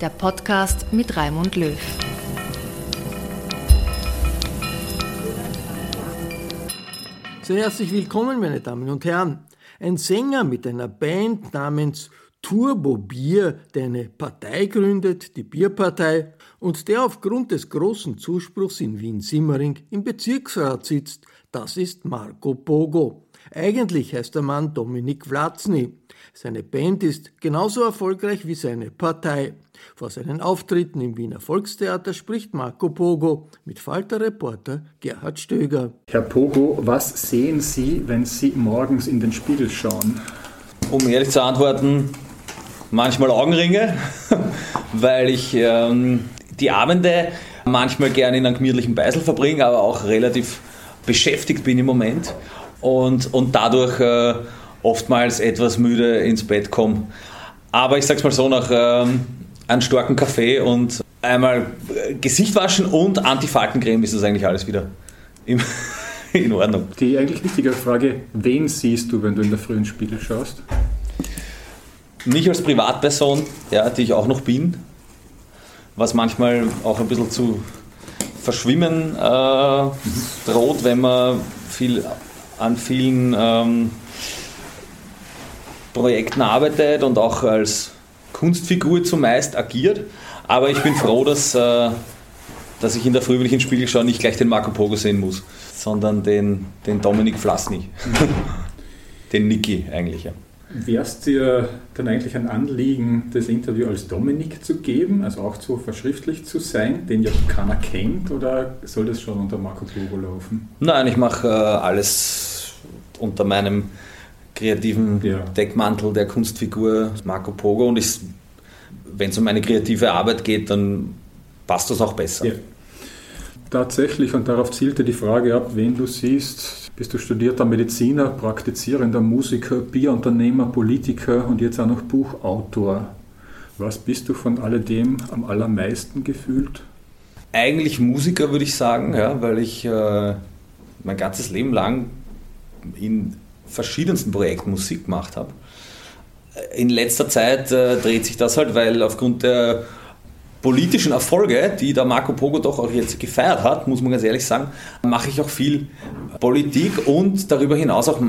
der Podcast mit Raimund Löw. Sehr herzlich willkommen, meine Damen und Herren. Ein Sänger mit einer Band namens Turbo Bier, der eine Partei gründet, die Bierpartei, und der aufgrund des großen Zuspruchs in Wien-Simmering im Bezirksrat sitzt, das ist Marco Pogo. Eigentlich heißt der Mann Dominik Vlatzny. Seine Band ist genauso erfolgreich wie seine Partei. Vor seinen Auftritten im Wiener Volkstheater spricht Marco Pogo mit Falter-Reporter Gerhard Stöger. Herr Pogo, was sehen Sie, wenn Sie morgens in den Spiegel schauen? Um ehrlich zu antworten, manchmal Augenringe, weil ich ähm, die Abende manchmal gerne in einem gemütlichen Beisel verbringe, aber auch relativ beschäftigt bin im Moment und, und dadurch äh, oftmals etwas müde ins Bett komme. Aber ich sag's mal so, nach ähm, einem starken Kaffee und einmal Gesicht waschen und Antifaltencreme ist das eigentlich alles wieder im, in Ordnung. Die eigentlich wichtige Frage, wen siehst du, wenn du in der frühen Spiegel schaust? Mich als Privatperson, ja, die ich auch noch bin, was manchmal auch ein bisschen zu verschwimmen äh, droht, wenn man viel an vielen ähm, Projekten arbeitet und auch als Kunstfigur zumeist agiert. Aber ich bin froh, dass, äh, dass ich in der Früh, wenn ich in den Spiegel schaue, nicht gleich den Marco Pogo sehen muss, sondern den, den Dominik Flasny. den Niki eigentlich, ja. Wäre es dir dann eigentlich ein Anliegen, das Interview als Dominik zu geben, also auch so verschriftlicht zu sein, den ja keiner kennt, oder soll das schon unter Marco Pogo laufen? Nein, ich mache äh, alles unter meinem kreativen ja. Deckmantel der Kunstfigur Marco Pogo und wenn es um meine kreative Arbeit geht, dann passt das auch besser. Ja. Tatsächlich, und darauf zielte die Frage ab, wen du siehst. Bist du studierter Mediziner, praktizierender Musiker, Bierunternehmer, Politiker und jetzt auch noch Buchautor. Was bist du von alledem am allermeisten gefühlt? Eigentlich Musiker, würde ich sagen, ja, weil ich äh, mein ganzes Leben lang in verschiedensten Projekten Musik gemacht habe. In letzter Zeit äh, dreht sich das halt, weil aufgrund der politischen Erfolge, die der Marco Pogo doch auch jetzt gefeiert hat, muss man ganz ehrlich sagen, mache ich auch viel Politik und darüber hinaus auch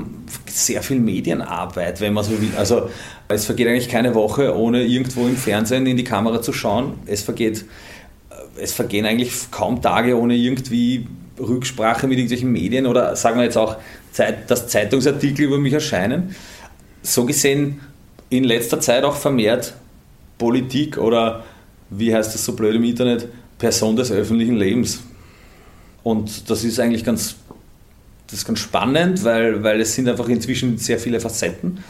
sehr viel Medienarbeit, wenn man so will. Also es vergeht eigentlich keine Woche, ohne irgendwo im Fernsehen in die Kamera zu schauen. Es vergeht, äh, es vergehen eigentlich kaum Tage, ohne irgendwie Rücksprache mit irgendwelchen Medien oder sagen wir jetzt auch, dass Zeitungsartikel über mich erscheinen. So gesehen in letzter Zeit auch vermehrt Politik oder wie heißt das so blöd im Internet, Person des öffentlichen Lebens. Und das ist eigentlich ganz das ganz spannend, weil, weil es sind einfach inzwischen sehr viele Facetten.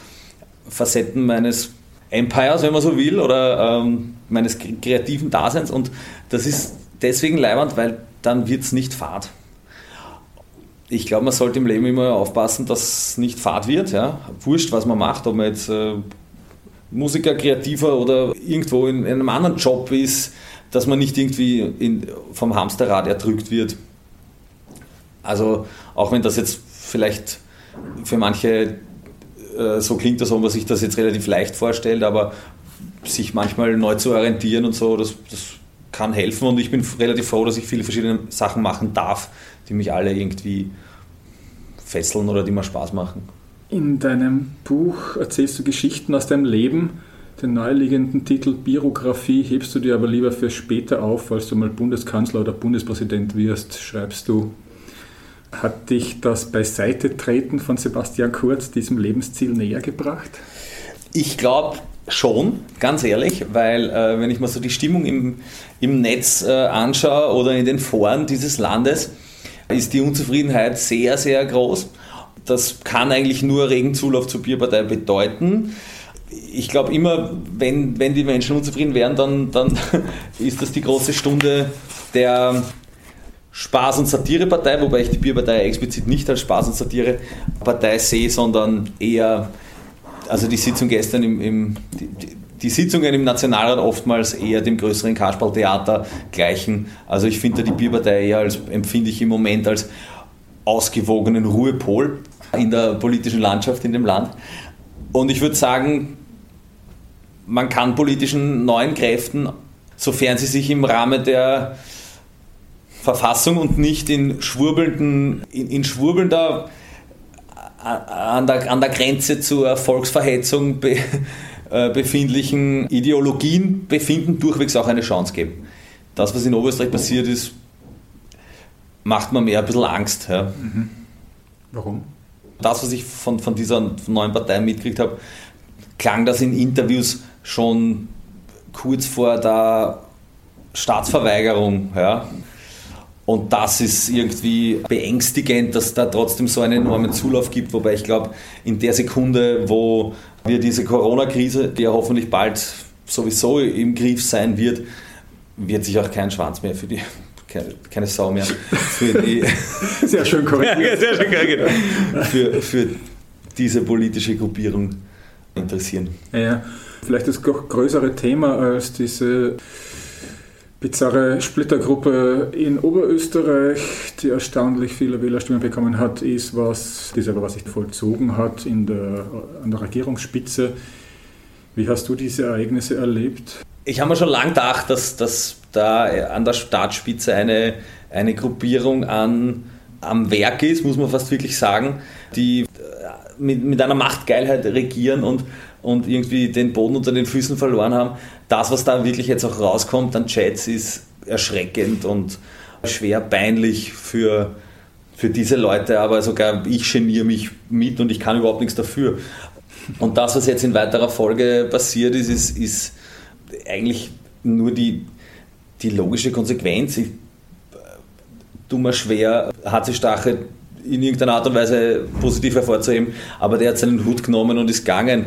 Facetten meines Empires, wenn man so will, oder ähm, meines kreativen Daseins. Und das ist deswegen leibend, weil dann wird es nicht fad. Ich glaube, man sollte im Leben immer aufpassen, dass es nicht fad wird. Ja? Wurscht, was man macht, ob man jetzt äh, Musiker, Kreativer oder irgendwo in, in, einem anderen Job ist, dass man nicht irgendwie in, vom Hamsterrad erdrückt wird. Also auch wenn das jetzt vielleicht für manche äh, so klingt, ob man sich das jetzt relativ leicht vorstellt, aber sich manchmal neu zu orientieren und so, das, das kann helfen und ich bin relativ froh, dass ich viele verschiedene Sachen machen darf, die mich alle irgendwie fesseln oder die mir Spaß machen. In deinem Buch erzählst du Geschichten aus deinem Leben. Den naheliegenden Titel Biografie hebst du dir aber lieber für später auf, falls du mal Bundeskanzler oder Bundespräsident wirst, schreibst du. Hat dich das Beiseitetreten von Sebastian Kurz diesem Lebensziel näher gebracht? Ich glaube schon, ganz ehrlich, weil äh, wenn ich mir so die Stimmung im, im Netz äh, anschaue oder in den Foren dieses Landes, ist die Unzufriedenheit sehr, sehr groß. Das kann eigentlich nur regen Zulauf zur Bierpartei bedeuten. Ich glaube immer, wenn, wenn die Menschen unzufrieden wären, dann, dann ist das die große Stunde der Spaß- und Satirepartei, wobei ich die Bierpartei explizit nicht als Spaß- und Satirepartei sehe, sondern eher, also die Sitzung gestern im, im die, die, Sitzungen im Nationalrat oftmals eher dem größeren Kasperltheater gleichen. Also ich finde die Bierpartei eher als, empfinde ich im Moment als ausgewogenen Ruhepol in der politischen Landschaft in dem Land. Und ich würde sagen, man kann politischen neuen Kräften, sofern sie sich im Rahmen der Verfassung und nicht in schwurbelnden, in, in schwurbelnder an der, an der Grenze zur Volksverhetzung be, befindlichen Ideologien befinden, durchwegs auch eine Chance geben. Das, was in Oberösterreich passiert ist, macht mir mehr ein bisschen Angst. Ja. Mhm. Warum? Das, was ich von, von dieser neuen Partei mitgekriegt habe, klang das in Interviews schon kurz vor der Staatsverweigerung. Ja. Und das ist irgendwie beängstigend, dass da trotzdem so einen enormen Zulauf gibt. Wobei ich glaube, in der Sekunde, wo wir diese Corona-Krise, die ja hoffentlich bald sowieso im Griff sein wird, wird sich auch kein Schwanz mehr für die, keine, keine Sau mehr für die. sehr schön ja, sehr schön korrekt. Für, für diese politische Gruppierung interessieren. Ja, vielleicht das größere Thema als diese bizarre Splittergruppe in Oberösterreich, die erstaunlich viele Wählerstimmen bekommen hat, ist, was diese aber was sich vollzogen hat in der, an der Regierungsspitze. Wie hast du diese Ereignisse erlebt? Ich habe mir schon lange gedacht, dass, dass da an der Staatsspitze eine, eine Gruppierung an, am Werk ist, muss man fast wirklich sagen, die mit, mit einer Machtgeilheit regieren und, und irgendwie den Boden unter den Füßen verloren haben. Das, was da wirklich jetzt auch rauskommt an Chats, ist erschreckend und schwer peinlich für, für diese Leute, aber sogar ich geniere mich mit und ich kann überhaupt nichts dafür. Und das, was jetzt in weiterer Folge passiert ist, ist, ist eigentlich nur die, die logische Konsequenz. Ich, tue mir schwer, HC Stache in irgendeiner Art und Weise positiv hervorzuheben, aber der hat seinen Hut genommen und ist gegangen.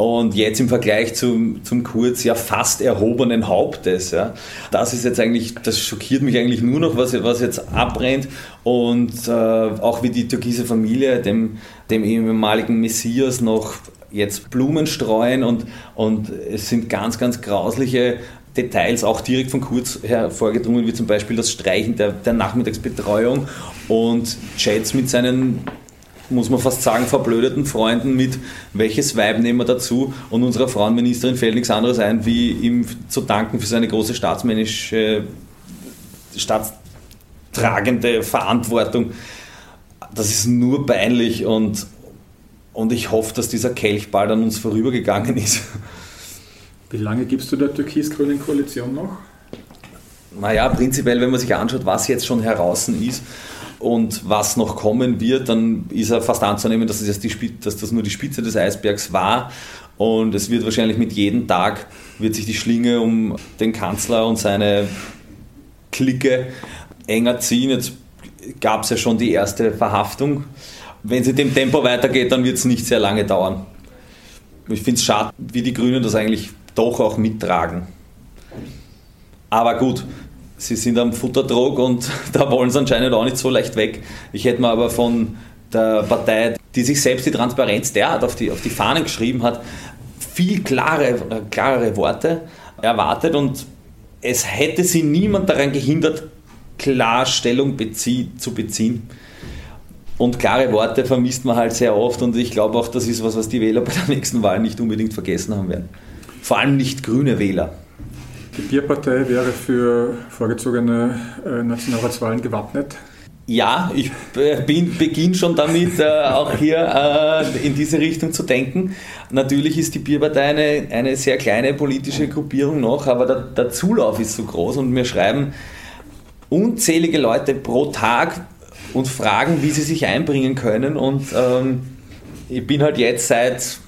Und jetzt im Vergleich zum, zum Kurz ja fast erhobenen Hauptes. Ja. Das ist jetzt eigentlich, das schockiert mich eigentlich nur noch, was, was jetzt abbrennt. Und äh, auch wie die türkise Familie dem, dem ehemaligen Messias noch jetzt Blumen streuen und, und es sind ganz, ganz grausliche Details auch direkt von Kurz hervorgedrungen, wie zum Beispiel das Streichen der, der Nachmittagsbetreuung und Chats mit seinen muss man fast sagen, verblödeten Freunden mit, welches Weib nehmen wir dazu und unserer Frauenministerin fällt nichts anderes ein, wie ihm zu danken für seine große staatsmännische, staatstragende Verantwortung. Das ist nur peinlich und, und ich hoffe, dass dieser Kelch bald an uns vorübergegangen ist. Wie lange gibst du der türkis-grünen Koalition noch? Naja, prinzipiell, wenn man sich anschaut, was jetzt schon heraus ist und was noch kommen wird, dann ist er fast anzunehmen, dass das, die, dass das nur die Spitze des Eisbergs war. Und es wird wahrscheinlich mit jedem Tag wird sich die Schlinge um den Kanzler und seine Clique enger ziehen. Jetzt gab es ja schon die erste Verhaftung. Wenn es in dem Tempo weitergeht, dann wird es nicht sehr lange dauern. Ich finde es schade, wie die Grünen das eigentlich doch auch mittragen. Aber gut, sie sind am Futterdruck und da wollen sie anscheinend auch nicht so leicht weg. Ich hätte mir aber von der Partei, die sich selbst die Transparenz derart auf die, auf die Fahnen geschrieben hat, viel klare, klarere Worte erwartet und es hätte sie niemand daran gehindert, klar Stellung bezie zu beziehen. Und klare Worte vermisst man halt sehr oft und ich glaube auch, das ist was, was die Wähler bei der nächsten Wahl nicht unbedingt vergessen haben werden. Vor allem nicht grüne Wähler. Die Bierpartei wäre für vorgezogene äh, Nationalratswahlen gewappnet. Ja, ich äh, beginne schon damit, äh, auch hier in diese Richtung zu denken. Natürlich ist die Bierpartei eine, eine sehr kleine politische Gruppierung noch, aber der, der Zulauf ist so groß und mir schreiben unzählige Leute pro Tag und fragen, wie sie sich einbringen können. Und ähm, ich bin halt jetzt seit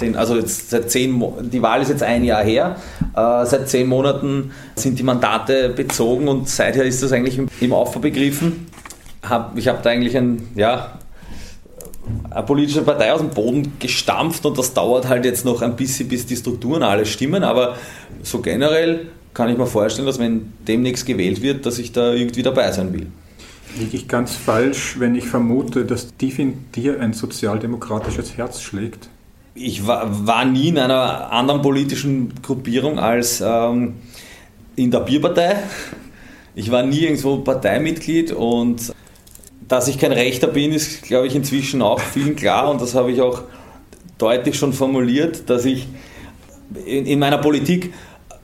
den, also jetzt seit zehn, die Wahl ist jetzt ein Jahr her, äh, seit zehn Monaten sind die Mandate bezogen und seither ist das eigentlich im, im Aufbau begriffen. Hab, ich habe da eigentlich ein, ja, eine politische Partei aus dem Boden gestampft und das dauert halt jetzt noch ein bisschen, bis die Strukturen alle stimmen, aber so generell kann ich mir vorstellen, dass wenn demnächst gewählt wird, dass ich da irgendwie dabei sein will. Liege ich ganz falsch, wenn ich vermute, dass tief in dir ein sozialdemokratisches Herz schlägt? Ich war, war nie in einer anderen politischen Gruppierung als ähm, in der Bierpartei. Ich war nie irgendwo Parteimitglied und dass ich kein Rechter bin, ist, glaube ich, inzwischen auch vielen klar und das habe ich auch deutlich schon formuliert, dass ich in, in meiner Politik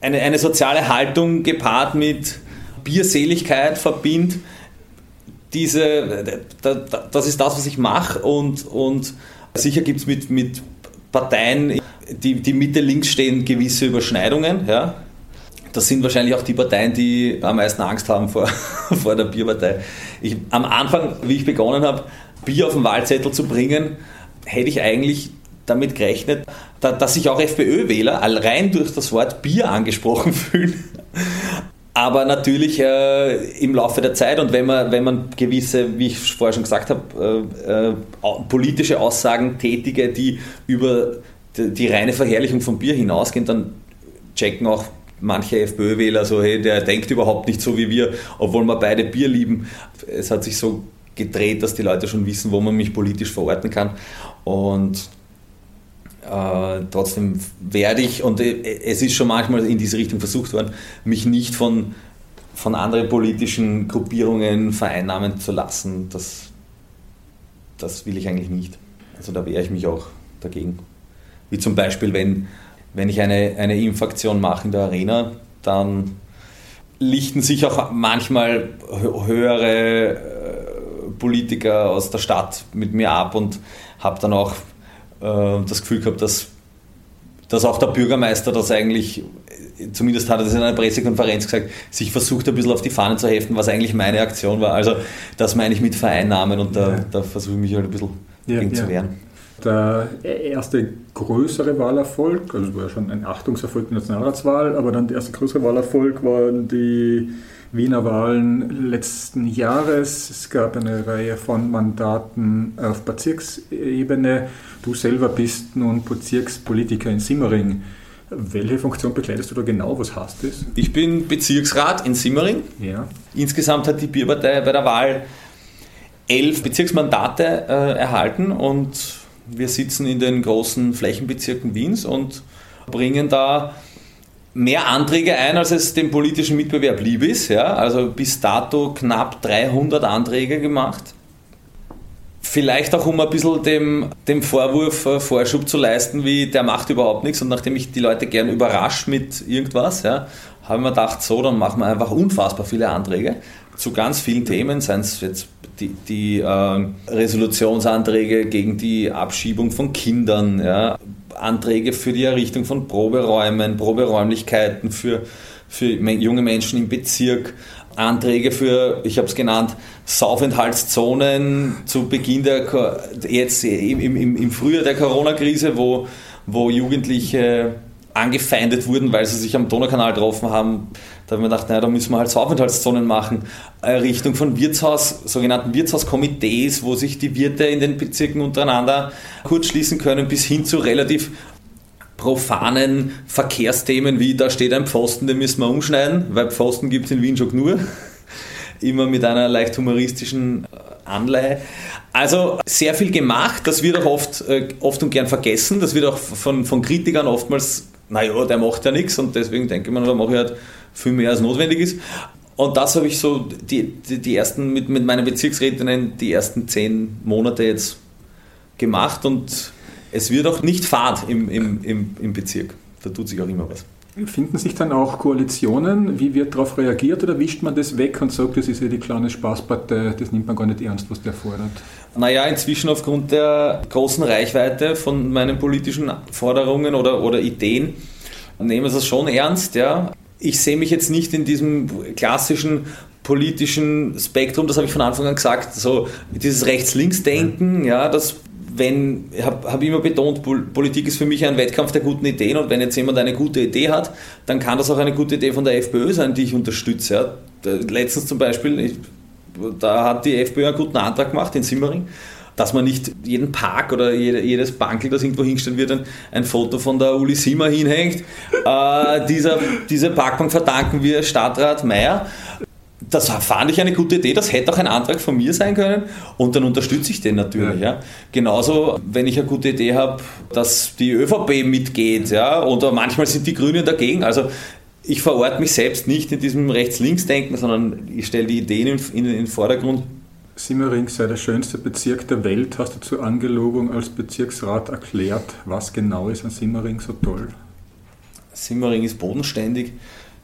eine, eine soziale Haltung gepaart mit Bierseligkeit verbindet. Diese, das ist das, was ich mache und, und sicher gibt es mit, mit Parteien, die, die Mitte links stehen, gewisse Überschneidungen. Ja. Das sind wahrscheinlich auch die Parteien, die am meisten Angst haben vor, vor der Bierpartei. Ich, am Anfang, wie ich begonnen habe, Bier auf den Wahlzettel zu bringen, hätte ich eigentlich damit gerechnet, dass sich auch FPÖ-Wähler rein durch das Wort Bier angesprochen fühlen. Aber natürlich äh, im Laufe der Zeit und wenn man, wenn man gewisse, wie ich vorher schon gesagt habe, äh, äh, politische Aussagen tätige, die über die, die, reine Verherrlichung von Bier hinausgehen, dann checken auch manche FPÖ-Wähler so, hey, der denkt überhaupt nicht so wie wir, obwohl wir beide Bier lieben. Es hat sich so gedreht, dass die Leute schon wissen, wo man mich politisch verorten kann. Und äh, trotzdem werde ich, und äh, es ist schon manchmal in diese Richtung versucht worden, mich nicht von, von anderen politischen Gruppierungen vereinnahmen zu lassen. Das, das will ich eigentlich nicht. Also da wehre ich mich auch dagegen. Wie zum Beispiel, wenn, wenn ich eine, eine Impfaktion mache in der Arena, dann lichten sich auch manchmal höhere äh, Politiker aus der Stadt mit mir ab und habe dann auch das Gefühl gehabt, dass, dass auch der Bürgermeister das eigentlich, zumindest hat er das in einer Pressekonferenz gesagt, sich versucht ein bisschen auf die Fahnen zu heften, was eigentlich meine Aktion war. Also das meine ich mit Vereinnahmen und da, ja. da versuche ich mich halt ein bisschen ja, gegen ja. zu wehren. Der erste größere Wahlerfolg, also es war ja schon ein Achtungserfolg der Nationalratswahl, aber dann der erste größere Wahlerfolg waren die Wiener Wahlen letzten Jahres. Es gab eine Reihe von Mandaten auf Bezirksebene. Du selber bist nun Bezirkspolitiker in Simmering. Welche Funktion bekleidest du da genau? Was heißt das? Ich bin Bezirksrat in Simmering. Ja. Insgesamt hat die Bierpartei bei der Wahl elf Bezirksmandate äh, erhalten und wir sitzen in den großen Flächenbezirken Wiens und bringen da mehr Anträge ein, als es dem politischen Mitbewerb lieb ist. Ja? Also bis dato knapp 300 Anträge gemacht. Vielleicht auch, um ein bisschen dem, dem Vorwurf äh, Vorschub zu leisten, wie der macht überhaupt nichts. Und nachdem ich die Leute gern überrasche mit irgendwas, ja, habe ich mir gedacht, so, dann machen wir einfach unfassbar viele Anträge zu ganz vielen Themen, seien es jetzt die, die äh, Resolutionsanträge gegen die Abschiebung von Kindern, ja, Anträge für die Errichtung von Proberäumen, Proberäumlichkeiten für, für junge Menschen im Bezirk, Anträge für, ich habe es genannt, Saufenthaltszonen zu Beginn der, jetzt im, im, im Frühjahr der Corona-Krise, wo, wo Jugendliche angefeindet wurden, weil sie sich am Donaukanal getroffen haben. Da haben wir gedacht, naja, da müssen wir halt Aufenthaltszonen machen. Errichtung von Wirtshaus, sogenannten Wirtshauskomitees, wo sich die Wirte in den Bezirken untereinander kurzschließen können, bis hin zu relativ profanen Verkehrsthemen wie da steht ein Pfosten, den müssen wir umschneiden, weil Pfosten gibt es in Wien schon nur. Immer mit einer leicht humoristischen Anleihe. Also sehr viel gemacht, das wird auch oft, äh, oft und gern vergessen, das wird auch von, von Kritikern oftmals, naja, der macht ja nichts und deswegen denke man, da mache ich halt viel mehr als notwendig ist. Und das habe ich so die, die, die ersten, mit, mit meinen Bezirksrätinnen die ersten zehn Monate jetzt gemacht und es wird auch nicht fad im, im, im, im Bezirk. Da tut sich auch immer was. Finden sich dann auch Koalitionen? Wie wird darauf reagiert oder wischt man das weg und sagt, das ist ja die kleine Spaßpartei, das nimmt man gar nicht ernst, was der fordert? Naja, inzwischen aufgrund der großen Reichweite von meinen politischen Forderungen oder, oder Ideen nehmen wir das schon ernst. Ja. Ich sehe mich jetzt nicht in diesem klassischen politischen Spektrum, das habe ich von Anfang an gesagt, so dieses Rechts-Links-Denken, ja, das wenn, ich habe hab immer betont, Politik ist für mich ein Wettkampf der guten Ideen und wenn jetzt jemand eine gute Idee hat, dann kann das auch eine gute Idee von der FPÖ sein, die ich unterstütze. Letztens zum Beispiel, ich, da hat die FPÖ einen guten Antrag gemacht in Simmering, dass man nicht jeden Park oder jedes Bankel, das irgendwo hingestellt wird, ein, ein Foto von der Uli Simmer hinhängt. Äh, dieser, diese Parkbank verdanken wir Stadtrat Meyer das fand ich eine gute Idee, das hätte auch ein Antrag von mir sein können und dann unterstütze ich den natürlich. Ja. ja. Genauso, wenn ich eine gute Idee habe, dass die ÖVP mitgeht ja, oder manchmal sind die Grünen dagegen. Also ich verorte mich selbst nicht in diesem Rechts-Links-Denken, sondern ich stelle die Ideen in, in, in den Vordergrund. Simmering sei der schönste Bezirk der Welt, hast du zur Angelobung als Bezirksrat erklärt. Was genau ist an Simmering so toll? Simmering ist bodenständig,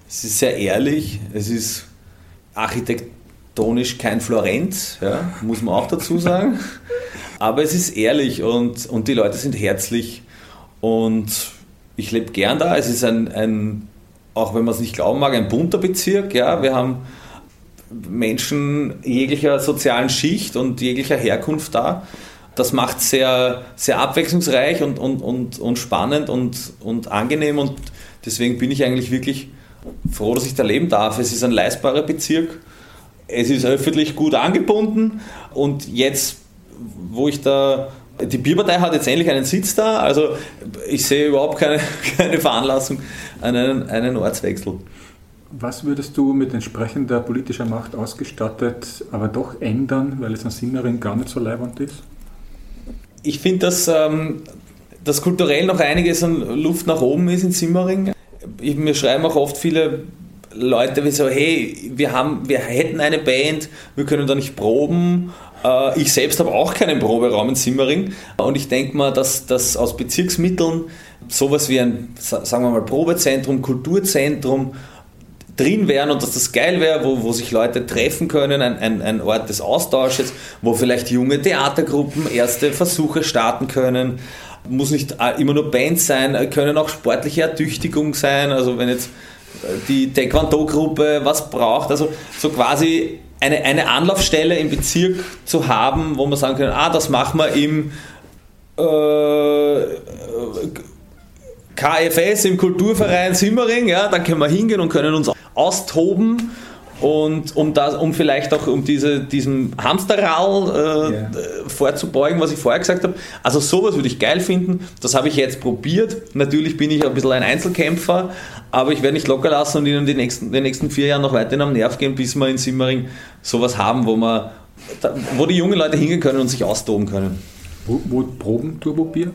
es ist sehr ehrlich, es ist architektonisch kein Florenz, ja, muss man auch dazu sagen. Aber es ist ehrlich und, und die Leute sind herzlich und ich lebe gern da. Es ist ein, ein auch wenn man es nicht glauben mag, ein bunter Bezirk. Ja. Wir haben Menschen jeglicher sozialen Schicht und jeglicher Herkunft da. Das macht es sehr, sehr abwechslungsreich und, und, und, und spannend und, und angenehm und deswegen bin ich eigentlich wirklich froh, dass ich da leben darf. Es ist ein leistbarer Bezirk, es ist öffentlich gut angebunden und jetzt, wo ich da die Bierpartei hat jetzt endlich einen Sitz da, also ich sehe überhaupt keine, keine Veranlassung an einen, einen Ortswechsel. Was würdest du mit entsprechender politischer Macht ausgestattet, aber doch ändern, weil es an Simmering gar nicht so leibend ist? Ich finde, dass, ähm, dass kulturell noch einiges an Luft nach oben ist in Simmering ich, mir schreiben auch oft viele Leute wie so, hey, wir, haben, wir hätten eine Band, wir können da nicht proben. Äh, ich selbst habe auch keinen Proberaum in Simmering und ich denke mal, dass, dass aus Bezirksmitteln sowas wie ein, sagen wir mal, Probezentrum, Kulturzentrum drin wären und dass das geil wäre, wo, wo sich Leute treffen können, ein, ein, ein Ort des Austausches, wo vielleicht junge Theatergruppen erste Versuche starten können muss nicht immer nur Bands sein, können auch sportliche Ertüchtigung sein. Also wenn jetzt äh, die Taekwondo-Gruppe was braucht, also so quasi eine, eine Anlaufstelle im Bezirk zu haben, wo man sagen kann, ah, das machen wir im äh, KFS, im Kulturverein Simmering, ja, dann können wir hingehen und können uns austoben und um, das, um vielleicht auch um diese, diesem Hamsterrad äh, yeah. vorzubeugen, was ich vorher gesagt habe. Also sowas würde ich geil finden. Das habe ich jetzt probiert. Natürlich bin ich ein bisschen ein Einzelkämpfer, aber ich werde nicht locker lassen und ihnen die nächsten, die nächsten vier Jahre noch weiterhin am Nerv gehen, bis wir in Simmering sowas haben, wo, man, wo die jungen Leute hingehen können und sich austoben können. Wo, wo proben Turbobier?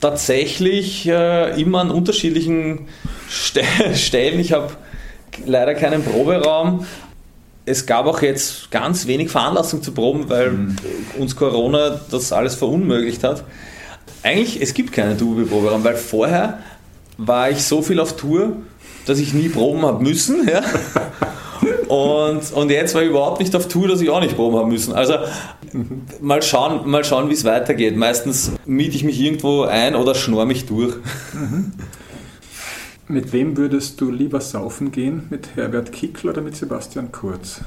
Tatsächlich äh, immer an unterschiedlichen Stellen. Ich habe leider keinen Proberaum. Es gab auch jetzt ganz wenig Veranlassung zu proben, weil mhm. uns Corona das alles verunmöglicht hat. Eigentlich, es gibt keinen Double-Proberaum, weil vorher war ich so viel auf Tour, dass ich nie proben habe müssen. Ja? Und, und jetzt war ich überhaupt nicht auf Tour, dass ich auch nicht proben habe müssen. Also mal schauen, mal schauen wie es weitergeht. Meistens miete ich mich irgendwo ein oder schnor mich durch. Mit wem würdest du lieber saufen gehen? Mit Herbert Kickl oder mit Sebastian Kurz?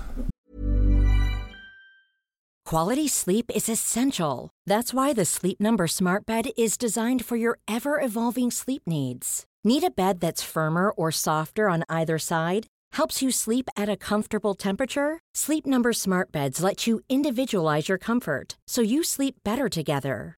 Quality sleep is essential. That's why the Sleep Number Smart Bed is designed for your ever evolving sleep needs. Need a bed that's firmer or softer on either side? Helps you sleep at a comfortable temperature? Sleep Number Smart Beds let you individualize your comfort so you sleep better together.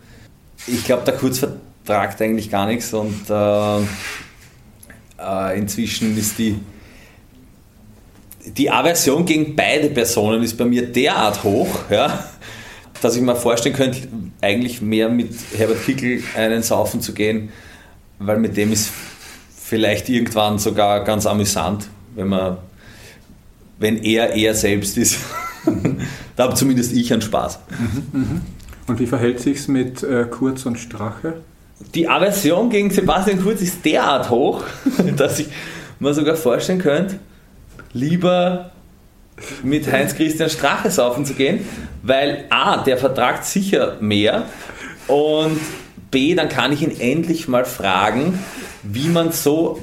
Ich glaube, der Kurz vertragt eigentlich gar nichts und äh, äh, inzwischen ist die, die Aversion gegen beide Personen ist bei mir derart hoch, ja, dass ich mir vorstellen könnte, eigentlich mehr mit Herbert Kickl einen saufen zu gehen, weil mit dem ist vielleicht irgendwann sogar ganz amüsant, wenn man, wenn er er selbst ist. da habe zumindest ich einen Spaß. Und wie verhält sich's mit äh, Kurz und Strache? Die Aversion gegen Sebastian Kurz ist derart hoch, dass ich mir sogar vorstellen könnte, lieber mit Heinz-Christian Strache saufen zu gehen, weil A, der vertragt sicher mehr und B, dann kann ich ihn endlich mal fragen, wie man so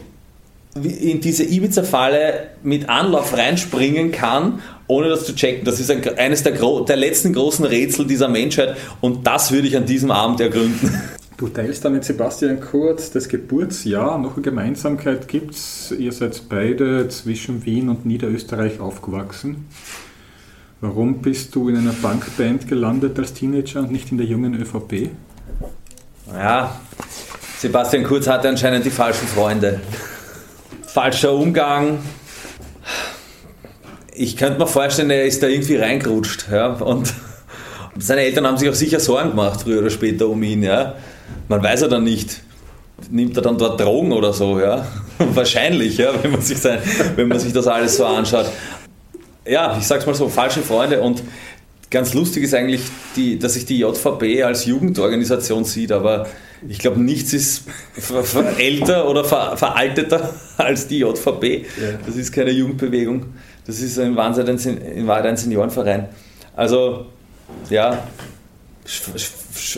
in diese Ibiza-Falle mit Anlauf reinspringen kann, ohne das zu checken. Das ist ein, eines der, der letzten großen Rätsel dieser Menschheit und das würde ich an diesem Abend ergründen. Du teilst da mit Sebastian Kurz das Geburtsjahr. Noch eine Gemeinsamkeit gibt es. Ihr seid beide zwischen Wien und Niederösterreich aufgewachsen. Warum bist du in einer Punkband gelandet als Teenager und nicht in der jungen ÖVP? Ja, Sebastian Kurz hatte anscheinend die falschen Freunde. Falscher Umgang. Ich könnte mir vorstellen, er ist da irgendwie reingerutscht. Ja, und seine Eltern haben sich auch sicher Sorgen gemacht, früher oder später um ihn. Ja. Man weiß ja dann nicht, nimmt er dann dort Drogen oder so, ja? Wahrscheinlich, ja, wenn man, sich sein, wenn man sich das alles so anschaut. Ja, ich sag's mal so, falsche Freunde und ganz lustig ist eigentlich, die, dass sich die JVB als Jugendorganisation sieht, aber ich glaube, nichts ist älter oder ver veralteter als die JVB. Das ist keine Jugendbewegung, das ist in Wahrheit ein Seniorenverein. Also, ja,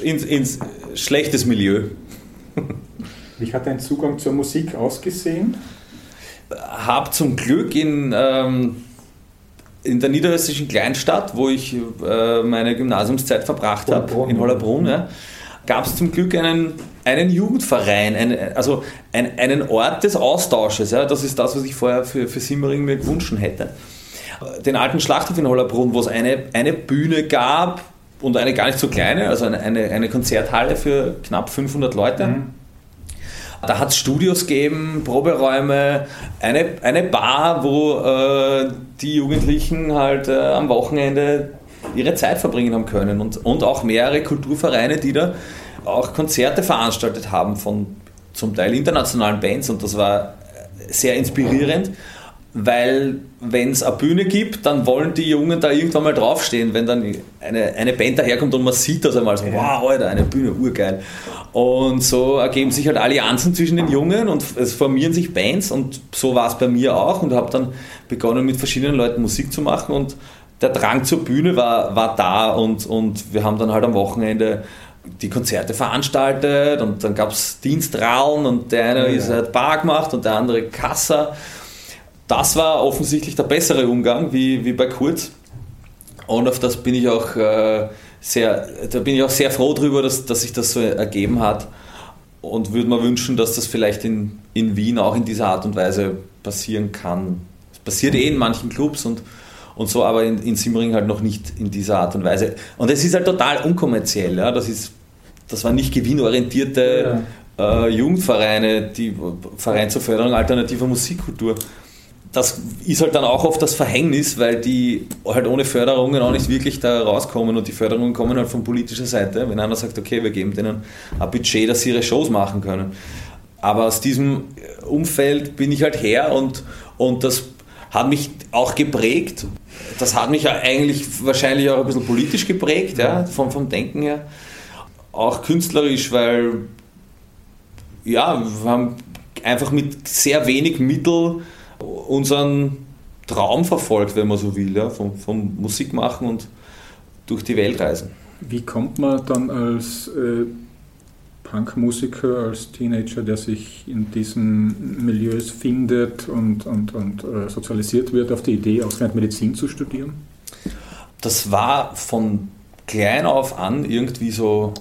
ins, ins schlechtes Milieu. Wie hat dein Zugang zur Musik ausgesehen? Habe zum Glück in, ähm, in der niederösterreichischen Kleinstadt, wo ich äh, meine Gymnasiumszeit verbracht habe, in Hollerbrunn, ja, gab es zum Glück einen, einen Jugendverein, einen, also ein, einen Ort des Austausches. Ja, das ist das, was ich vorher für, für Simmering mir gewünscht hätte. Den alten Schlachthof in Hollerbrunn, wo es eine, eine Bühne gab, und eine gar nicht so kleine, also eine, eine, eine Konzerthalle für knapp 500 Leute. Mhm. Da hat es Studios gegeben, Proberäume, eine, eine Bar, wo äh, die Jugendlichen halt äh, am Wochenende ihre Zeit verbringen haben können und, und auch mehrere Kulturvereine, die da auch Konzerte veranstaltet haben von zum Teil internationalen Bands und das war sehr inspirierend weil wenn es eine Bühne gibt, dann wollen die Jungen da irgendwann mal draufstehen, wenn dann eine, eine Band daherkommt und man sieht das einmal so, wow, Alter, eine Bühne, urgeil. Und so ergeben sich halt Allianzen zwischen den Jungen und es formieren sich Bands und so war es bei mir auch und habe dann begonnen mit verschiedenen Leuten Musik zu machen und der Drang zur Bühne war, war da und, und wir haben dann halt am Wochenende die Konzerte veranstaltet und dann gab es Dienstrallen und der eine ja. hat Bar gemacht und der andere Kassa das war offensichtlich der bessere Umgang wie, wie bei Kurz. Und auf das bin ich auch äh, sehr, da bin ich auch sehr froh darüber, dass, dass sich das so ergeben hat. Und würde mir wünschen, dass das vielleicht in, in Wien auch in dieser Art und Weise passieren kann. Es passiert eh in manchen Clubs und, und so, aber in, in Simmering halt noch nicht in dieser Art und Weise. Und es ist halt total unkommerziell. Ja? Das, ist, das waren nicht gewinnorientierte ja. äh, Jugendvereine, die Verein zur Förderung alternativer Musikkultur das ist halt dann auch oft das Verhängnis, weil die halt ohne Förderungen auch nicht wirklich da rauskommen und die Förderungen kommen halt von politischer Seite. Wenn einer sagt, okay, wir geben denen ein Budget, dass sie ihre Shows machen können. Aber aus diesem Umfeld bin ich halt her und, und das hat mich auch geprägt. Das hat mich eigentlich wahrscheinlich auch ein bisschen politisch geprägt, ja, vom, vom Denken her. Auch künstlerisch, weil ja, wir haben einfach mit sehr wenig Mittel unseren Traum verfolgt, wenn man so will, ja, vom, vom Musik machen und durch die Welt reisen. Wie kommt man dann als äh, Punkmusiker, als Teenager, der sich in diesen Milieus findet und, und, und äh, sozialisiert wird, auf die Idee, ausgerechnet Medizin zu studieren? Das war von klein auf an irgendwie so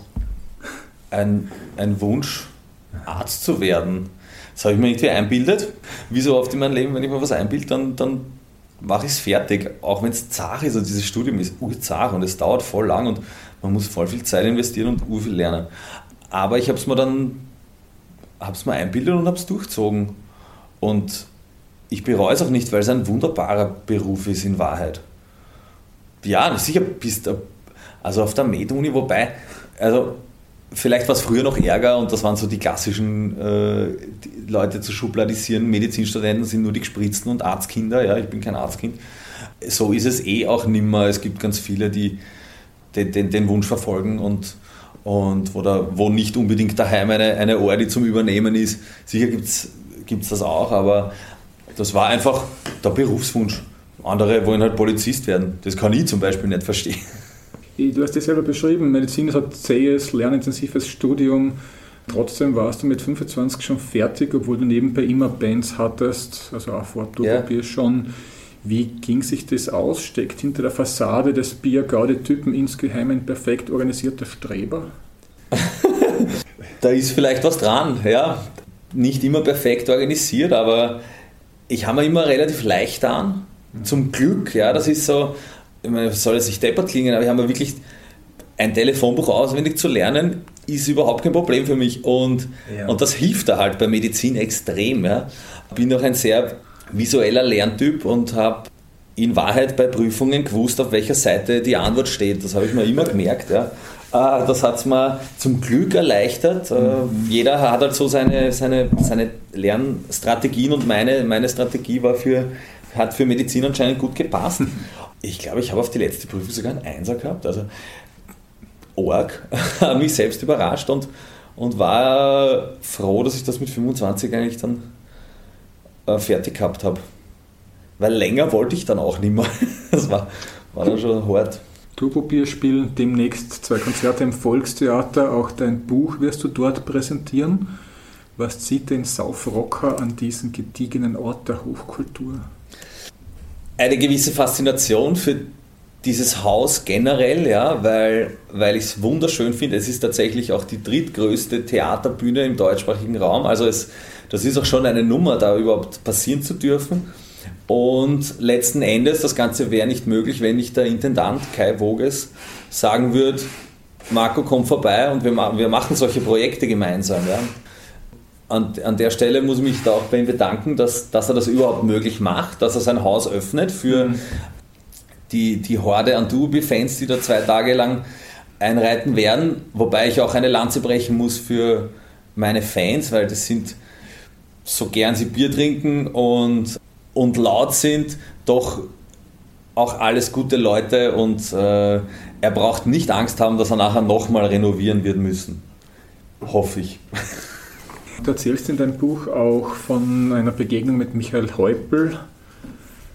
ein, ein Wunsch, Arzt zu werden. Das habe ich mir irgendwie einbildet. Wie so oft in meinem Leben, wenn ich mir was einbilde, dann, dann mache ich es fertig. Auch wenn es zart ist. Also dieses Studium ist urzart und es dauert voll lang und man muss voll viel Zeit investieren und ur viel lernen. Aber ich habe es mir dann habe es mir einbildet und habe es durchzogen. Und ich bereue es auch nicht, weil es ein wunderbarer Beruf ist in Wahrheit. Ja, sicher bist du, also auf der Med-Uni, wobei, also vielleicht war es früher noch Ärger und das waren so die klassischen äh, die Leute zu schubladisieren. Medizinstudenten sind nur die Gespritzten und Arztkinder. Ja, ich bin kein Arztkind. So ist es eh auch nimmer. Es gibt ganz viele, die den, den, den Wunsch verfolgen und, und wo, da, wo nicht unbedingt daheim eine, eine Ordi zum Übernehmen ist. Sicher gibt es das auch, aber das war einfach der Berufswunsch. Andere wollen halt Polizist werden. Das kann ich zum Beispiel nicht verstehen. Du hast es selber beschrieben, Medizin ist ein zähes, lernintensives Studium. Trotzdem warst du mit 25 schon fertig, obwohl du nebenbei immer Bands hattest, also auch vor Turbobier ja. schon. Wie ging sich das aus? Steckt hinter der Fassade des Bier-Gaudi-Typen insgeheim ein perfekt organisierter Streber? da ist vielleicht was dran, ja. Nicht immer perfekt organisiert, aber ich habe mir immer relativ leicht an. Zum Glück, ja, das ist so, ich meine, soll es nicht deppert klingen, aber ich habe mir wirklich ein Telefonbuch auswendig zu lernen, ist überhaupt kein Problem für mich. Und, ja. und das hilft da halt bei Medizin extrem. Ja. Bin auch ein sehr visueller Lerntyp und habe in Wahrheit bei Prüfungen gewusst, auf welcher Seite die Antwort steht. Das habe ich mir immer gemerkt. Ja. Ah, das hat es mir zum Glück erleichtert. Äh. Jeder hat halt so seine, seine, seine Lernstrategien und meine, meine Strategie war für, hat für Medizin anscheinend gut gepasst. Ich glaube, ich habe auf die letzte Prüfung sogar einen Einser gehabt. Also Org, mich selbst überrascht und, und war froh, dass ich das mit 25 eigentlich dann äh, fertig gehabt habe. Weil länger wollte ich dann auch nicht mehr. Das war, war dann schon hart. Turbobier spielen demnächst zwei Konzerte im Volkstheater. Auch dein Buch wirst du dort präsentieren. Was zieht den Saufrocker an diesen gediegenen Ort der Hochkultur? Eine gewisse Faszination für dieses Haus generell, ja, weil, weil ich es wunderschön finde. Es ist tatsächlich auch die drittgrößte Theaterbühne im deutschsprachigen Raum. Also es, das ist auch schon eine Nummer, da überhaupt passieren zu dürfen. Und letzten Endes, das Ganze wäre nicht möglich, wenn nicht der Intendant Kai Voges sagen würde, Marco, komm vorbei und wir, wir machen solche Projekte gemeinsam. Ja. An, an der Stelle muss ich mich da auch bei ihm bedanken, dass, dass er das überhaupt möglich macht, dass er sein Haus öffnet für mhm die, die Horde an Dubi-Fans, die da zwei Tage lang einreiten werden. Wobei ich auch eine Lanze brechen muss für meine Fans, weil das sind, so gern sie Bier trinken und, und laut sind, doch auch alles gute Leute und äh, er braucht nicht Angst haben, dass er nachher nochmal renovieren wird müssen. Hoffe ich. Du erzählst in deinem Buch auch von einer Begegnung mit Michael Häupl,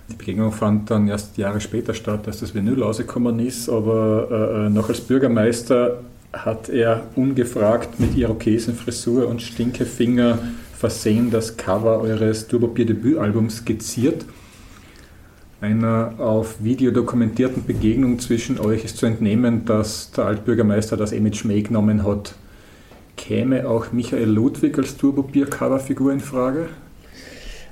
die Begegnung fand dann erst Jahre später statt, als das Vinyl rausgekommen ist, aber äh, äh, noch als Bürgermeister hat er ungefragt mit Irokesenfrisur und Stinkefinger versehen das Cover eures Turbobier-Debütalbums skizziert. Einer auf Video dokumentierten Begegnung zwischen euch ist zu entnehmen, dass der Altbürgermeister das Image May genommen hat. Käme auch Michael Ludwig als Turbobier-Coverfigur in Frage?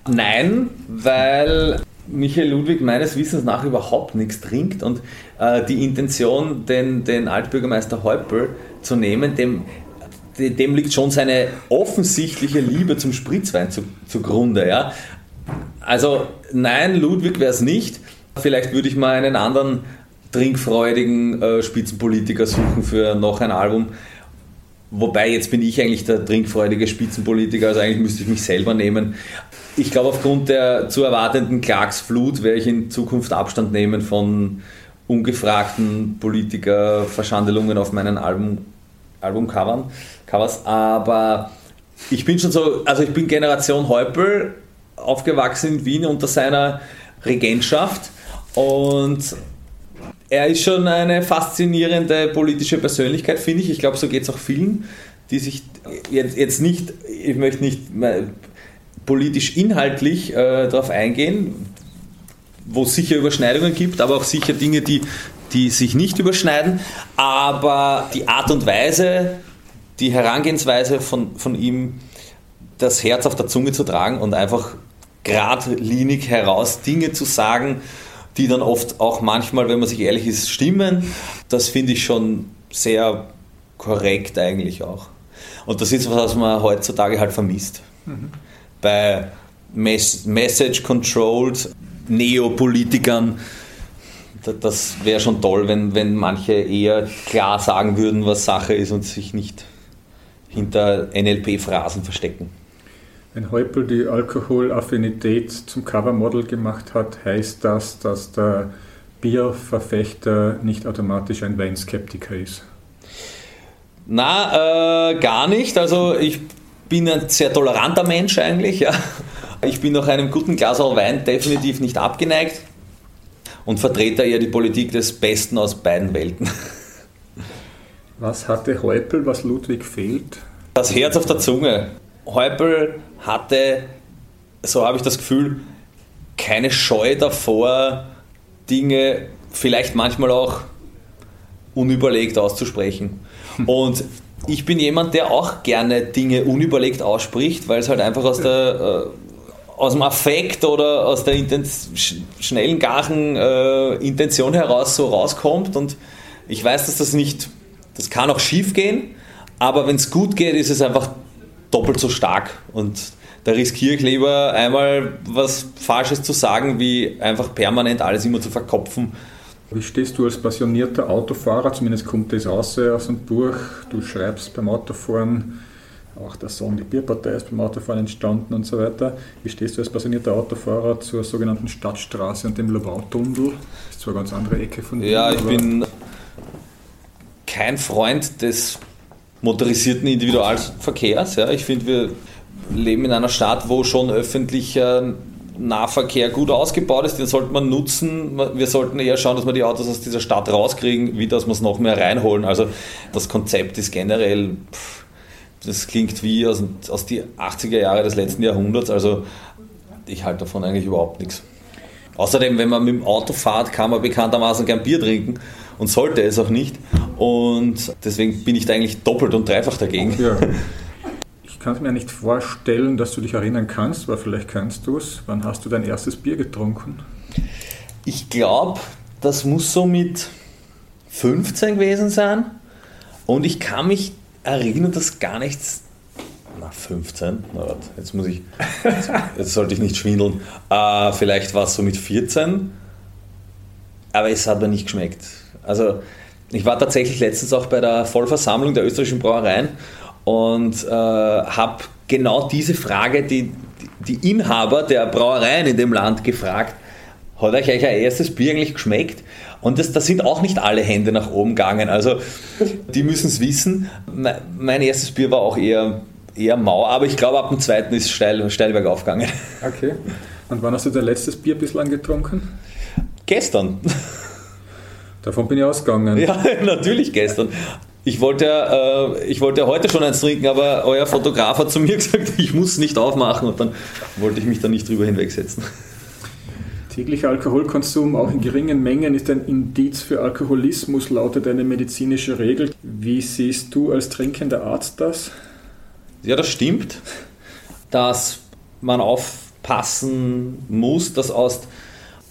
Nein, weil Michael Ludwig meines Wissens nach überhaupt nichts trinkt und äh, die Intention, den, den Altbürgermeister Häupl zu nehmen, dem, dem liegt schon seine offensichtliche Liebe zum Spritzwein zu, zugrunde. Ja? Also nein, Ludwig wäre es nicht. Vielleicht würde ich mal einen anderen trinkfreudigen äh, Spitzenpolitiker suchen für noch ein Album. Wobei jetzt bin ich eigentlich der trinkfreudige Spitzenpolitiker, also eigentlich müsste ich mich selber nehmen ich glaube, aufgrund der zu erwartenden Klagsflut werde ich in Zukunft Abstand nehmen von ungefragten Politiker-Verschandelungen auf meinen Album, Albumcovern. Covers. Aber Ich bin schon so, also ich bin Generation Häupl, aufgewachsen in Wien unter seiner Regentschaft und er ist schon eine faszinierende politische Persönlichkeit, finde ich. Ich glaube, so geht es auch vielen, die sich jetzt, jetzt nicht, ich möchte nicht politisch inhaltlich äh, darauf eingehen, wo es sicher Überschneidungen gibt, aber auch sicher Dinge, die, die sich nicht überschneiden. Aber die Art und Weise, die Herangehensweise von, von ihm, das Herz auf der Zunge zu tragen und einfach geradlinig heraus Dinge zu sagen, die dann oft auch manchmal, wenn man sich ehrlich ist, stimmen, das finde ich schon sehr korrekt eigentlich auch. Und das ist was, was man heutzutage halt vermisst. Mhm. Bei Message-Controlled Neopolitikern, das wäre schon toll, wenn, wenn manche eher klar sagen würden, was Sache ist und sich nicht hinter NLP-Phrasen verstecken. Wenn Heupel die Alkoholaffinität zum Covermodel gemacht hat, heißt das, dass der Bierverfechter nicht automatisch ein Weinskeptiker ist? Na, äh, gar nicht. Also ich bin ein sehr toleranter Mensch eigentlich. Ja. Ich bin nach einem guten Glas Wein definitiv nicht abgeneigt und vertrete eher die Politik des Besten aus beiden Welten. Was hatte Heupel, was Ludwig fehlt? Das Herz auf der Zunge. Heupel hatte, so habe ich das Gefühl, keine Scheu davor, Dinge vielleicht manchmal auch unüberlegt auszusprechen. Und ich bin jemand, der auch gerne Dinge unüberlegt ausspricht, weil es halt einfach aus der äh, aus dem Affekt oder aus der schnellen, garen äh, Intention heraus so rauskommt. Und ich weiß, dass das nicht, das kann auch schief gehen, aber wenn es gut geht, ist es einfach doppelt so stark. Und da riskiere ich lieber einmal was Falsches zu sagen, wie einfach permanent alles immer zu verkopfen. Wie stehst du als passionierter Autofahrer, zumindest kommt das aus aus dem Buch, du schreibst beim Autofahren, auch der Song Die Bierpartei ist beim Autofahren entstanden und so weiter. Wie stehst du als passionierter Autofahrer zur sogenannten Stadtstraße und dem Lobautunnel? Das ist zwar eine ganz andere Ecke von dir. Ja, ich bin kein Freund des motorisierten Individualverkehrs. Ja. Ich finde, wir leben in einer Stadt, wo schon öffentlicher Nahverkehr gut ausgebaut ist, den sollte man nutzen. Wir sollten eher schauen, dass wir die Autos aus dieser Stadt rauskriegen, wie dass wir es noch mehr reinholen. Also das Konzept ist generell, das klingt wie aus, aus die 80er Jahre des letzten Jahrhunderts. Also ich halte davon eigentlich überhaupt nichts. Außerdem, wenn man mit dem Auto fährt, kann man bekanntermaßen kein Bier trinken und sollte es auch nicht. Und deswegen bin ich da eigentlich doppelt und dreifach dagegen. Ja. Ich kann es mir nicht vorstellen, dass du dich erinnern kannst, aber vielleicht kannst du es. Wann hast du dein erstes Bier getrunken? Ich glaube, das muss so mit 15 gewesen sein. Und ich kann mich erinnern, dass gar nichts. Na, 15? Na, jetzt muss ich. Jetzt sollte ich nicht schwindeln. Äh, vielleicht war es so mit 14. Aber es hat mir nicht geschmeckt. Also ich war tatsächlich letztens auch bei der Vollversammlung der österreichischen Brauereien und äh, habe genau diese Frage, die, die Inhaber der Brauereien in dem Land gefragt, hat euch euer erstes Bier eigentlich geschmeckt? Und das, das sind auch nicht alle Hände nach oben gegangen. Also die müssen es wissen. Mein erstes Bier war auch eher, eher mau, aber ich glaube ab dem zweiten ist steil, steil bergauf gegangen. Okay. Und wann hast du dein letztes Bier bislang getrunken? Gestern. Davon bin ich ausgegangen. Ja, natürlich gestern. Ich wollte, äh, ich wollte heute schon eins trinken, aber euer Fotograf hat zu mir gesagt, ich muss nicht aufmachen und dann wollte ich mich da nicht drüber hinwegsetzen. Täglicher Alkoholkonsum, auch in geringen Mengen, ist ein Indiz für Alkoholismus, lautet eine medizinische Regel. Wie siehst du als trinkender Arzt das? Ja, das stimmt, dass man aufpassen muss, dass aus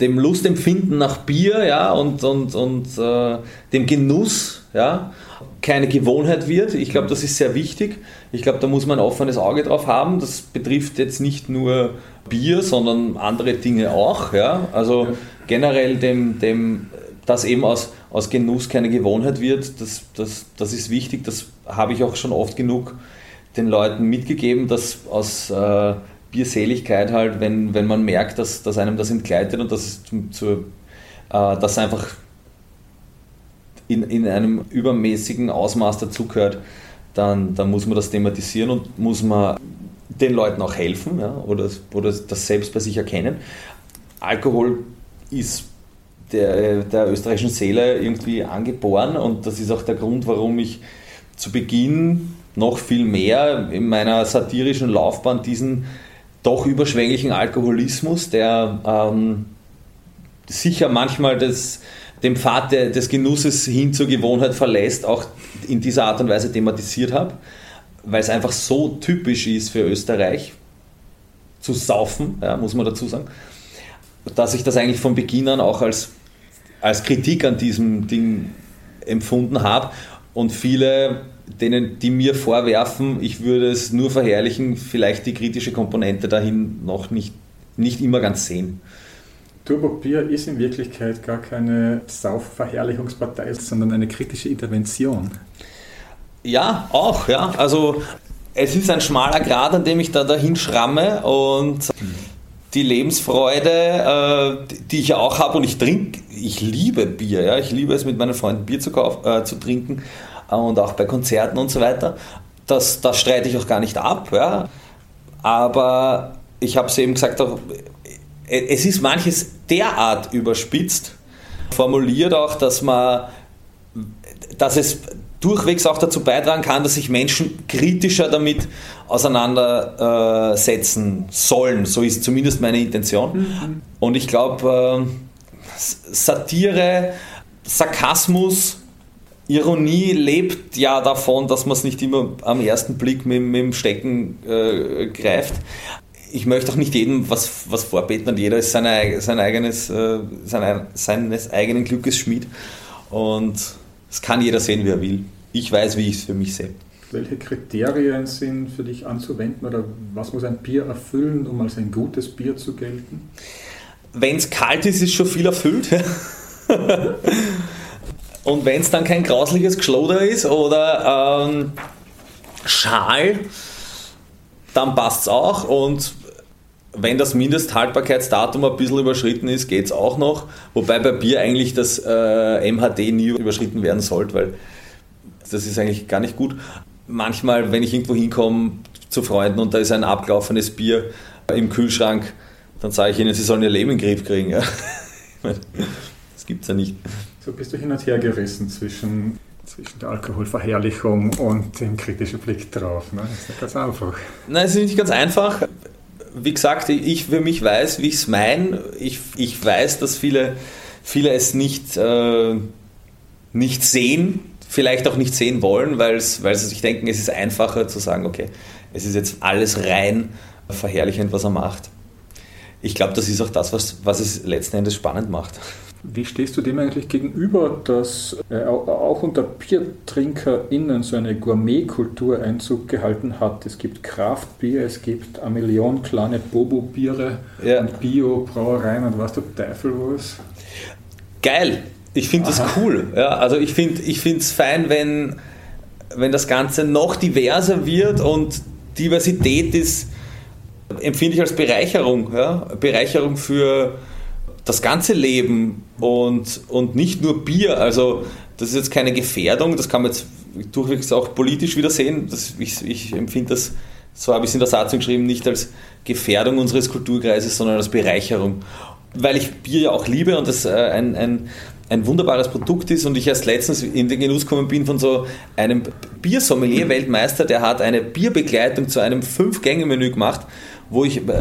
dem Lustempfinden nach Bier ja, und, und, und äh, dem Genuss ja, keine Gewohnheit wird. Ich glaube, das ist sehr wichtig. Ich glaube, da muss man ein offenes Auge drauf haben. Das betrifft jetzt nicht nur Bier, sondern andere Dinge auch. Ja? Also ja. generell dem, dem, dass eben aus, aus Genuss keine Gewohnheit wird, das, das, das ist wichtig. Das habe ich auch schon oft genug den Leuten mitgegeben, dass aus äh, Bierseligkeit halt, wenn, wenn man merkt, dass, dass einem das entgleitet und dass es zum, zur, äh, dass einfach in, in einem übermäßigen Ausmaß dazugehört, dann, dann muss man das thematisieren und muss man den Leuten auch helfen ja, oder, oder das selbst bei sich erkennen. Alkohol ist der, der österreichischen Seele irgendwie angeboren und das ist auch der Grund, warum ich zu Beginn noch viel mehr in meiner satirischen Laufbahn diesen doch überschwänglichen Alkoholismus, der ähm, sicher manchmal das, den Pfad des Genusses hin zur Gewohnheit verlässt, auch in dieser Art und Weise thematisiert habe, weil es einfach so typisch ist für Österreich zu saufen, ja, muss man dazu sagen, dass ich das eigentlich von Beginn an auch als, als Kritik an diesem Ding empfunden habe und viele denen, die mir vorwerfen, ich würde es nur verherrlichen, vielleicht die kritische Komponente dahin noch nicht, nicht immer ganz sehen. Turbo Bier ist in Wirklichkeit gar keine Saufverherrlichungspartei, sondern eine kritische Intervention. Ja, auch, ja. Also es ist ein schmaler Grad, an dem ich da dahin schramme und die Lebensfreude, äh, die ich auch habe und ich trinke, ich liebe Bier, ja. Ich liebe es mit meinen Freunden Bier zu, kauf, äh, zu trinken und auch bei Konzerten und so weiter. Das, das streite ich auch gar nicht ab. Ja. Aber ich habe es eben gesagt, auch, es ist manches derart überspitzt formuliert auch, dass man, dass es durchwegs auch dazu beitragen kann, dass sich Menschen kritischer damit auseinandersetzen sollen. So ist zumindest meine Intention. Mhm. Und ich glaube, äh, Satire, Sarkasmus, Ironie lebt ja davon, dass man es nicht immer am ersten Blick mit, mit dem Stecken äh, greift. Ich möchte auch nicht jedem was, was vorbeten und jeder ist sein, sein eigenes, äh, sein, seines eigenen Glückes Schmied. Und es kann jeder sehen, wie er will. Ich weiß, wie ich es für mich sehe. Welche Kriterien sind für dich anzuwenden oder was muss ein Bier erfüllen, um als ein gutes Bier zu gelten? Wenn es kalt ist, ist schon viel erfüllt. Und wenn es dann kein grausliches Geschloder ist oder ähm, Schal, dann passt es auch. Und wenn das Mindesthaltbarkeitsdatum ein bisschen überschritten ist, geht es auch noch. Wobei bei Bier eigentlich das äh, MHD nie überschritten werden sollte, weil das ist eigentlich gar nicht gut. Manchmal, wenn ich irgendwo hinkomme zu Freunden und da ist ein abgelaufenes Bier im Kühlschrank, dann sage ich ihnen, sie sollen ihr Leben in den Griff kriegen. Ja. Das gibt es ja nicht. So bist du hin und her gerissen zwischen, zwischen der Alkoholverherrlichung und dem kritischen Blick drauf. Ne? Das ist nicht ganz einfach. Nein, es ist nicht ganz einfach. Wie gesagt, ich für mich weiß, wie ich es meine. Ich, ich weiß, dass viele, viele es nicht, äh, nicht sehen, vielleicht auch nicht sehen wollen, weil sie sich denken, es ist einfacher zu sagen, okay, es ist jetzt alles rein verherrlichend, was er macht. Ich glaube, das ist auch das, was, was es letzten Endes spannend macht. Wie stehst du dem eigentlich gegenüber, dass äh, auch unter BiertrinkerInnen so eine Gourmetkultur Einzug gehalten hat? Es gibt Kraftbier, es gibt eine Million kleine Bobo-Biere ja. und Bio-Brauereien und was der Teufel was. Geil! Ich finde das cool. Ja, also ich finde es fein, wenn, wenn das Ganze noch diverser wird und Diversität ist, empfinde ich als Bereicherung. Ja? Bereicherung für das ganze Leben und, und nicht nur Bier. Also das ist jetzt keine Gefährdung, das kann man jetzt durchwegs auch politisch wieder sehen. Das, ich, ich empfinde das, so habe ich es in der Satzung geschrieben, nicht als Gefährdung unseres Kulturkreises, sondern als Bereicherung. Weil ich Bier ja auch liebe und das äh, ein, ein, ein wunderbares Produkt ist und ich erst letztens in den Genuss gekommen bin von so einem Biersommelier-Weltmeister, der hat eine Bierbegleitung zu einem Fünf-Gänge-Menü gemacht, wo ich äh,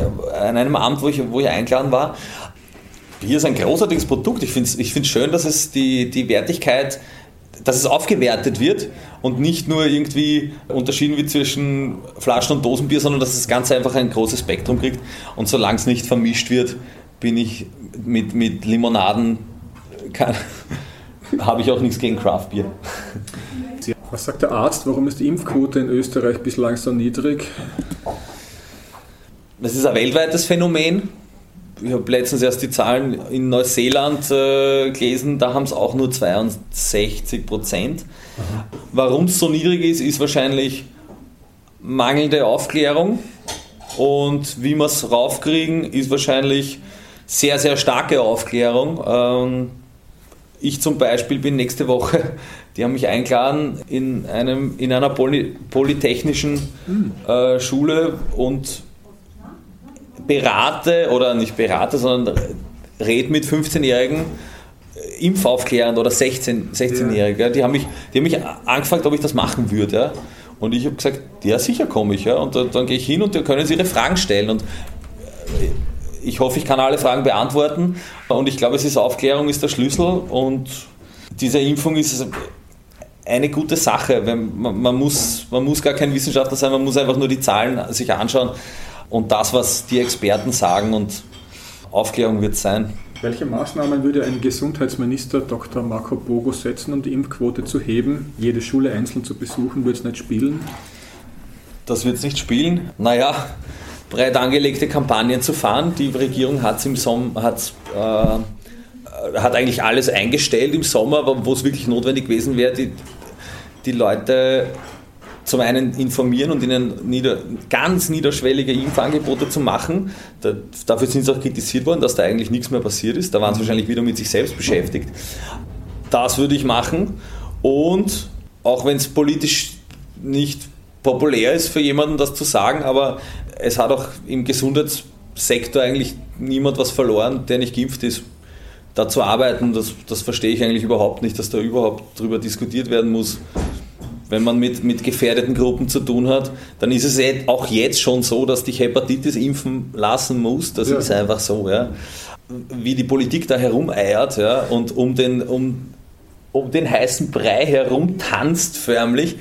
an einem Abend, wo ich, wo ich eingeladen war Bier ist ein großartiges Produkt. Ich finde es ich schön, dass es die, die Wertigkeit, dass es aufgewertet wird und nicht nur irgendwie unterschieden wird zwischen Flaschen- und Dosenbier, sondern dass das Ganze einfach ein großes Spektrum kriegt. Und solange es nicht vermischt wird, bin ich mit, mit Limonaden, habe ich auch nichts gegen Craftbier. Was sagt der Arzt? Warum ist die Impfquote in Österreich bislang so niedrig? Das ist ein weltweites Phänomen ich habe letztens erst die Zahlen in Neuseeland äh, gelesen, da haben es auch nur 62 Prozent. Warum es so niedrig ist, ist wahrscheinlich mangelnde Aufklärung und wie wir es raufkriegen, ist wahrscheinlich sehr, sehr starke Aufklärung. Ähm, ich zum Beispiel bin nächste Woche, die haben mich eingeladen in, einem, in einer Poly, polytechnischen äh, Schule und berate, oder nicht berate, sondern rede mit 15-Jährigen impfaufklärend oder 16, 16-Jährige. Ja. Die, haben mich, die haben mich angefragt, ob ich das machen würde. Ja. Und ich habe gesagt, ja sicher komme ich. Ja. Und dann, dann gehe ich hin und dann können sie ihre Fragen stellen. Und ich hoffe, ich kann alle Fragen beantworten. Und ich glaube, es ist Aufklärung ist der Schlüssel. Und diese Impfung ist eine gute Sache. Man, man, muss, man muss gar kein Wissenschaftler sein, man muss einfach nur die Zahlen sich anschauen und das, was die Experten sagen. Und Aufklärung wird sein. Welche Maßnahmen würde ein Gesundheitsminister Dr. Marco Bogo setzen, um die Impfquote zu heben? Jede Schule einzeln zu besuchen, würde es nicht spielen? Das wird es nicht spielen. Naja, breit angelegte Kampagnen zu fahren. Die Regierung hat im Sommer, hat, äh, hat eigentlich alles eingestellt im Sommer, wo es wirklich notwendig gewesen wäre, die, die Leute zum einen informieren und ihnen nieder, ganz niederschwellige Impfangebote zu machen. Da, dafür sind sie auch kritisiert worden, dass da eigentlich nichts mehr passiert ist. Da waren sie wahrscheinlich wieder mit sich selbst beschäftigt. Das würde ich machen. Und auch wenn es politisch nicht populär ist für jemanden, das zu sagen, aber es hat auch im Gesundheitssektor eigentlich niemand was verloren, der nicht geimpft ist. Da zu arbeiten, das, das verstehe ich eigentlich überhaupt nicht, dass da überhaupt darüber diskutiert werden muss. Wenn man mit, mit gefährdeten Gruppen zu tun hat, dann ist es eh auch jetzt schon so, dass dich Hepatitis impfen lassen muss. Das ja. ist einfach so. Ja. Wie die Politik da herumeiert ja, und um den, um, um den heißen Brei herumtanzt förmlich,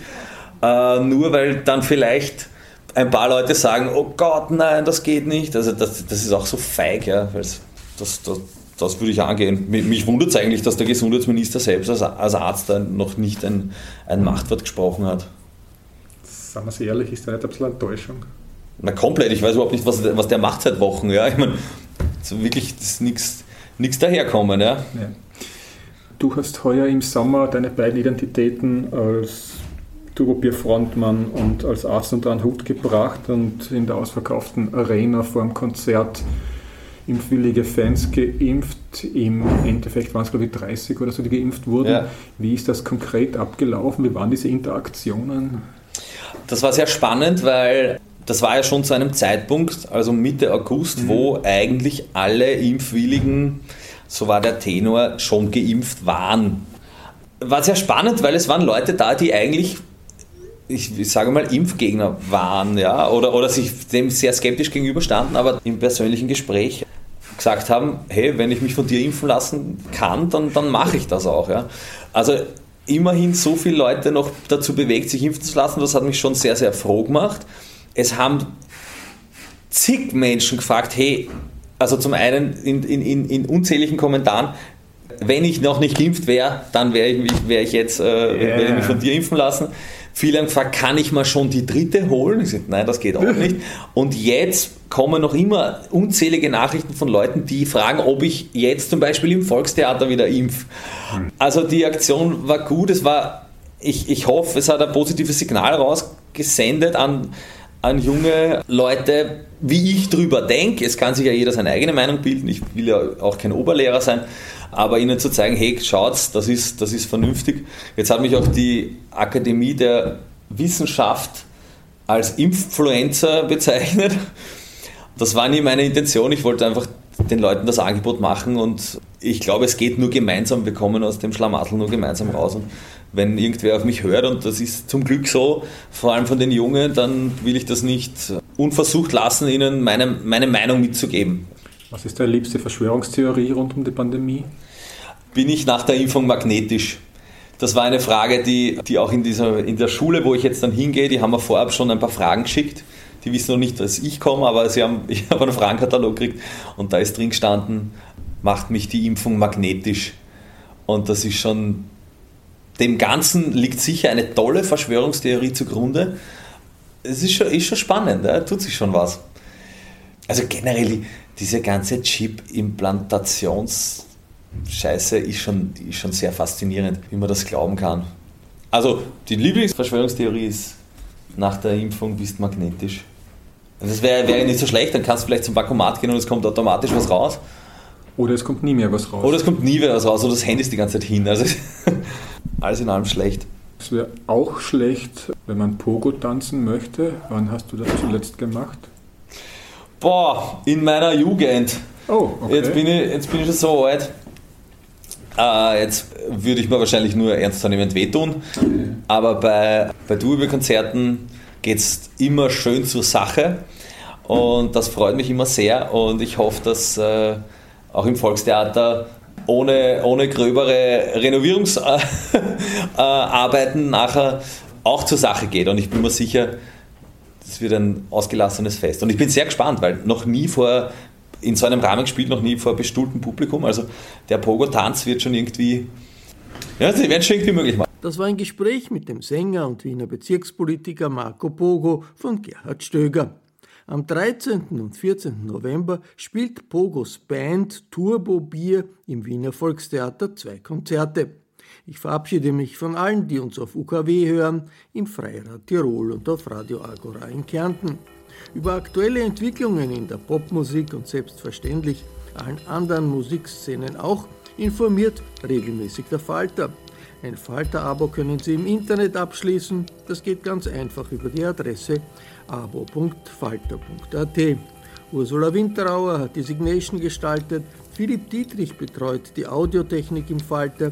äh, nur weil dann vielleicht ein paar Leute sagen, oh Gott, nein, das geht nicht. Also das, das ist auch so feig, ja, das, das, das würde ich angehen. Mich wundert es eigentlich, dass der Gesundheitsminister selbst als, als Arzt noch nicht ein, ein Machtwort gesprochen hat. Sagen wir es ehrlich, ist da nicht ein bisschen Enttäuschung? Na komplett, ich weiß überhaupt nicht, was, was der macht seit Wochen. Ja? Ich meine, wirklich nichts daherkommen. Ja? ja. Du hast heuer im Sommer deine beiden Identitäten als Turobier-Frontmann und als Arzt unter einen Hut gebracht und in der ausverkauften Arena vor dem Konzert impfwillige Fans geimpft. Im Endeffekt waren es, glaube ich, 30 oder so, die geimpft wurden. Ja. Wie ist das konkret abgelaufen? Wie waren diese Interaktionen? Das war sehr spannend, weil das war ja schon zu einem Zeitpunkt, also Mitte August, mhm. wo eigentlich alle Impfwilligen, so war der Tenor, schon geimpft waren. War sehr spannend, weil es waren Leute da, die eigentlich ich, ich, sage mal, Impfgegner waren, ja, oder, oder sich dem sehr skeptisch gegenüberstanden, aber im persönlichen Gespräch gesagt haben, hey, wenn ich mich von dir impfen lassen kann, dann, dann mache ich das auch. Ja. Also immerhin so viele Leute noch dazu bewegt, sich impfen zu lassen, das hat mich schon sehr, sehr froh gemacht. Es haben zig Menschen gefragt, hey, also zum einen in, in, in unzähligen Kommentaren, wenn ich noch nicht geimpft wäre, dann wäre ich, wär ich jetzt äh, yeah. ich mich von dir impfen lassen. Viele haben gefragt, kann ich mal schon die dritte holen? Ich sage, nein, das geht auch nicht. Und jetzt kommen noch immer unzählige Nachrichten von Leuten, die fragen, ob ich jetzt zum Beispiel im Volkstheater wieder impf. Also die Aktion war gut, es war, ich, ich hoffe, es hat ein positives Signal rausgesendet an, an junge Leute, wie ich drüber denke. Es kann sich ja jeder seine eigene Meinung bilden, ich will ja auch kein Oberlehrer sein aber ihnen zu zeigen, hey, schaut's, das ist, das ist vernünftig. Jetzt hat mich auch die Akademie der Wissenschaft als Influencer bezeichnet. Das war nie meine Intention. Ich wollte einfach den Leuten das Angebot machen und ich glaube, es geht nur gemeinsam. Wir kommen aus dem Schlamassel nur gemeinsam raus. Und wenn irgendwer auf mich hört, und das ist zum Glück so, vor allem von den Jungen, dann will ich das nicht unversucht lassen, ihnen meine, meine Meinung mitzugeben. Was ist deine liebste Verschwörungstheorie rund um die Pandemie? Bin ich nach der Impfung magnetisch? Das war eine Frage, die, die auch in, dieser, in der Schule, wo ich jetzt dann hingehe, die haben mir vorab schon ein paar Fragen geschickt. Die wissen noch nicht, dass ich komme, aber sie haben, ich habe einen Fragenkatalog gekriegt und da ist drin gestanden, macht mich die Impfung magnetisch. Und das ist schon, dem Ganzen liegt sicher eine tolle Verschwörungstheorie zugrunde. Es ist schon, ist schon spannend, ja? tut sich schon was. Also generell, diese ganze Chip-Implantations-Scheiße ist schon, ist schon sehr faszinierend, wie man das glauben kann. Also, die Lieblingsverschwörungstheorie ist, nach der Impfung bist du magnetisch. Das wäre wär nicht so schlecht, dann kannst du vielleicht zum Bankomat gehen und es kommt automatisch was raus. Oder es kommt nie mehr was raus. Oder es kommt nie mehr was raus oder das Handy ist die ganze Zeit hin. Also alles in allem schlecht. Es wäre auch schlecht, wenn man Pogo tanzen möchte. Wann hast du das zuletzt gemacht? Boah, in meiner Jugend. Oh, okay. Jetzt bin ich, jetzt bin ich schon so alt. Äh, jetzt würde ich mir wahrscheinlich nur ernstzunehmend wehtun. Aber bei, bei Duo-Konzerten geht es immer schön zur Sache. Und das freut mich immer sehr. Und ich hoffe, dass äh, auch im Volkstheater ohne, ohne gröbere Renovierungsarbeiten nachher auch zur Sache geht. Und ich bin mir sicher, das wird ein ausgelassenes Fest. Und ich bin sehr gespannt, weil noch nie vor, in so einem Rahmen gespielt, noch nie vor bestuhltem Publikum. Also der Pogo-Tanz wird schon irgendwie, ja, sie werden schon irgendwie möglich machen. Das war ein Gespräch mit dem Sänger und Wiener Bezirkspolitiker Marco Pogo von Gerhard Stöger. Am 13. und 14. November spielt Pogos Band Turbo Bier im Wiener Volkstheater zwei Konzerte. Ich verabschiede mich von allen, die uns auf UKW hören, im Freirad Tirol und auf Radio Agora in Kärnten. Über aktuelle Entwicklungen in der Popmusik und selbstverständlich allen anderen Musikszenen auch informiert regelmäßig der Falter. Ein Falter-Abo können Sie im Internet abschließen. Das geht ganz einfach über die Adresse abo.falter.at. Ursula Winterauer hat die Signation gestaltet. Philipp Dietrich betreut die Audiotechnik im Falter.